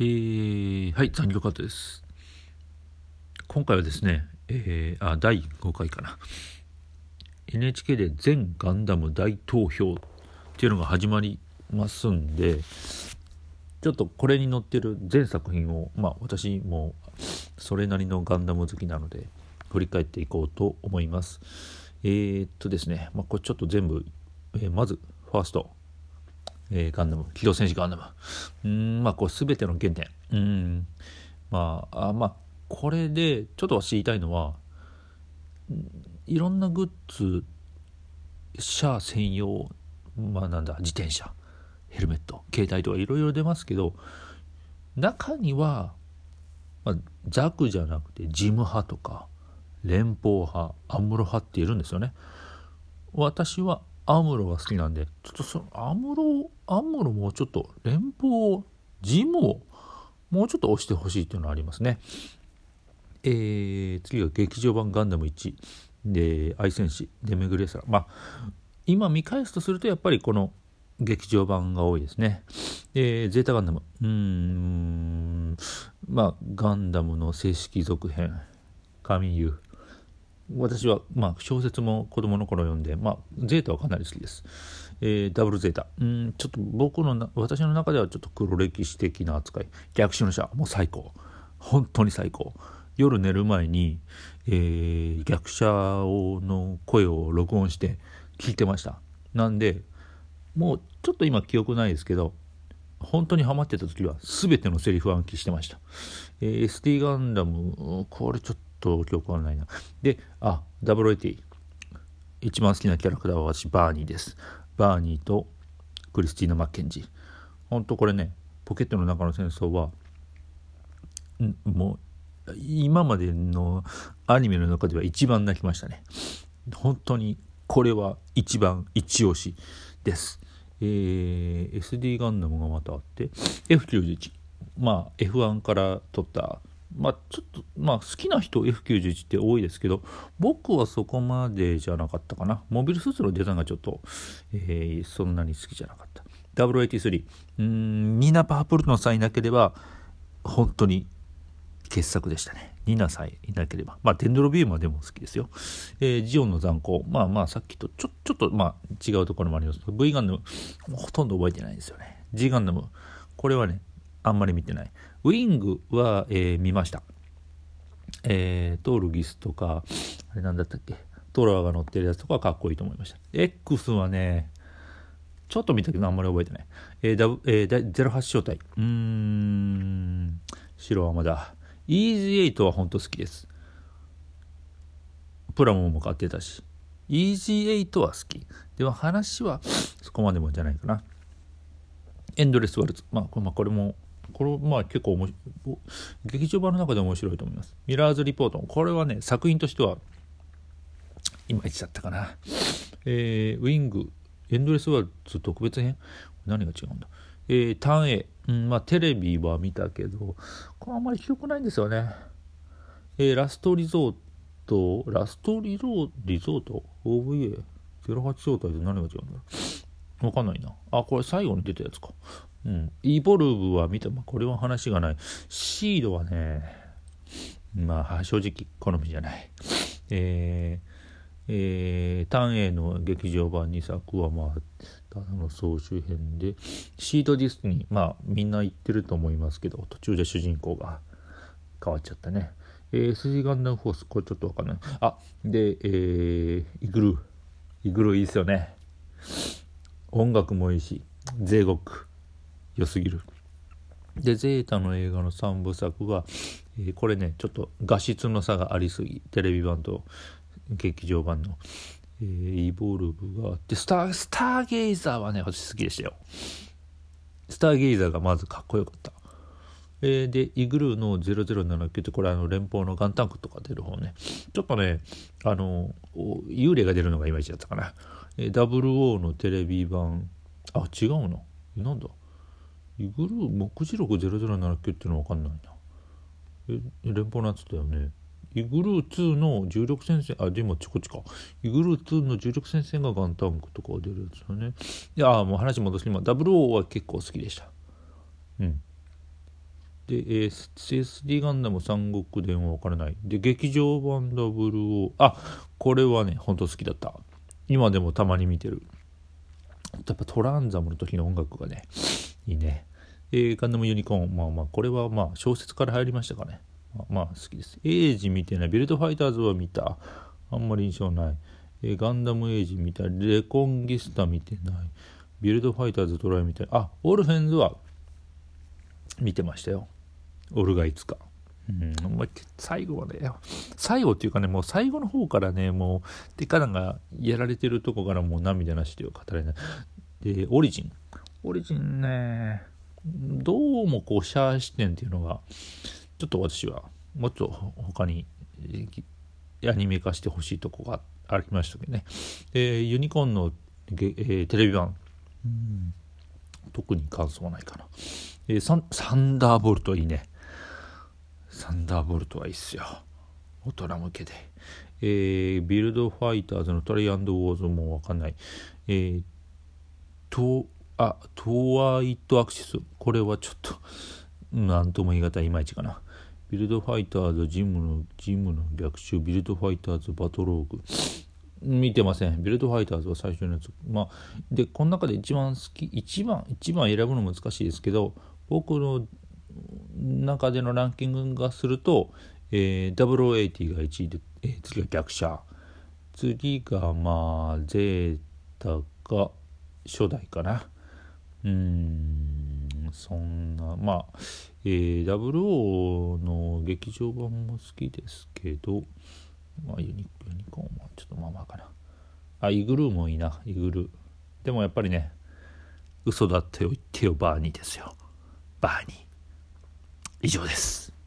えー、はい、残業カットです。今回はですね、えー、あ、第5回かな。NHK で全ガンダム大投票っていうのが始まりますんで、ちょっとこれに載ってる全作品を、まあ私もそれなりのガンダム好きなので、振り返っていこうと思います。えー、っとですね、まあこれちょっと全部、えーまず、ファースト。えーガンダム、機動戦士ガンダム。うん、まあ、こう、すべての原点。うん、まあ、あまあ、これで、ちょっと私言いたいのは、いろんなグッズ、車専用、まあ、なんだ、自転車、ヘルメット、携帯とかいろいろ出ますけど、中には、まあ、弱じゃなくて、事務派とか、連邦派、アンムロ派っているんですよね。私はアムロが好きなんでちょっとそのアムロアムロもうちょっと連邦ジムをもうちょっと押してほしいっていうのはありますね。えー、次が劇場版ガンダム1で愛戦士デメグレーサー。まあ今見返すとするとやっぱりこの劇場版が多いですね。でゼータガンダム。うーん。まあガンダムの正式続編。神優私は、まあ、小説も子供の頃読んで、まあ、ゼータはかなり好きです。えーダブルゼータ。うん、ちょっと僕の、私の中ではちょっと黒歴史的な扱い。逆襲の者、もう最高。本当に最高。夜寝る前に、えー逆者の声を録音して聞いてました。なんで、もうちょっと今記憶ないですけど、本当にハマってた時は全てのセリフ暗記してました。えー SD ガンダム、これちょっと記憶はないな。で、あ、080。一番好きなキャラクターは私、バーニーです。バーニーとクリスティーナ・マッケンジー。本当これね、ポケットの中の戦争は、もう、今までのアニメの中では一番泣きましたね。本当にこれは一番一押しです。えー SD ガンダムがまたあって F91 まあ F1 から取ったまあちょっとまあ好きな人 F91 って多いですけど僕はそこまでじゃなかったかなモビルスーツのデザインがちょっと、えーそんなに好きじゃなかった083うーんニナ・パープルのさえいなければ本当に傑作でしたね。ニナさえいなければ。まあ、デンドロビウマでも好きですよ。えージオンの残光。まあまあ、さっきとちょ、ちょっと、まあ、違うところもあります。V ガンダム、ほとんど覚えてないんですよね。G ガンダム、これはね、あんまり見てない。ウィングは、えー見ました。えートールギスとか、あれなんだったっけ、トラが乗ってるやつとかかっこいいと思いました。X はね、ちょっと見たけどあんまり覚えてない。えー、ダブえー08招待。うーん、白はまだ。イージー8は本当好きです。プラモも買ってたし。イージー8は好き。でも話はそこまでもじゃないかな。エンドレスワルツ。まあ、これまあこれも、これまあ結構面白。劇場版の中で面白いと思います。ミラーズリポート。これはね、作品としてはいまいちだったかな。えーウィング、エンドレスワールツ特別編？何が違うんだ？えー、ターン A、うん、まあテレビは見たけど、これあんまり記憶ないんですよね。えーラストリゾート、ラストリゾーリゾート ?OVA08 招待で何が違うんだろう？わかんないな。あ、これ最後に出たやつか。うん。イボルブは見ても、これは話がない。シードはね、まあ正直好みじゃない。えーえー、ターン A の劇場版2作はまあただの総集編でシードディスクにまあみんな言ってると思いますけど途中で主人公が変わっちゃったね、えー、SG ガンダムフォースこれちょっとわかんないあでえー、イグルーイグルーいいですよね音楽もいいし税獄良すぎる。でゼータの映画の3部作は、えーこれねちょっと画質の差がありすぎテレビ版と劇場版の、えーイボルブがあってスタースターゲイザーはね私好きでしたよ。スターゲイザーがまずかっこよかった。えーでイグルーの0079ってこれあの連邦のガンタンクとか出る方ね。ちょっとねあの幽霊が出るのがいまいちだったかな、えー、00のテレビ版。あ違うのなんだ。イグルー目次録0079っていうのわかんないな。え連邦のやつだよね。イグルー2の重力戦線あでもちこっちか。イグルー2の重力戦線がガンタンクとか出るやつだね。いやもう話戻す。今00は結構好きでした。うん。で、えー、SD ガンダム三国伝はわからない。で、劇場版ダブルを、あ、これはね、ほんと好きだった。今でもたまに見てる。やっぱトランザムの時の音楽がね、いいね。えー、ガンダムユニコーン、まあまあ、これはまあ小説から入りましたかね。まあ、まあ、好きです。エイジ見てない。ビルドファイターズは見た。あんまり印象ない。えー、ガンダムエイジ見た。レコンギスタ見てない。ビルドファイターズトライみたい。あ、オルフェンズは見てましたよ。オルガいつか。うん、最後はね、最後っていうかね、もう最後の方からね、もう、デカナがやられてるとこからもう涙なしでは語れない。で、オリジン。オリジンね、どうもこう、シャア視点っていうのが、ちょっと私は、もっと他に、アニメ化してほしいとこがありましたけどね。で、ユニコーンの、えー、テレビ版、うん、特に感想はないかな。えー、サンサンダーボルトいいね。サンダーボルトはいいっすよ。大人向けで。えー、ビルドファイターズのトライアンドウォーズもわかんない。えー、と、あ、トワイトアクシス。これはちょっと、なんとも言い難いいまいちかな。ビルドファイターズ、ジムの、ジムの逆襲、ビルドファイターズ、バトローグ。見てません。ビルドファイターズは最初のやつ。まあ、で、この中で一番好き、一番、一番選ぶの難しいですけど、僕の中でのランキングがすると、えー、0080が1位で、えー、次が逆者。次がまあゼータが初代かな。うんそんなまあ、えー、00の劇場版も好きですけどまあユニユニコーンはちょっとまあまあかな。あイグルーもいいなイグルー。でもやっぱりね嘘だって言ってよバーニーですよ。バーニー。以上です。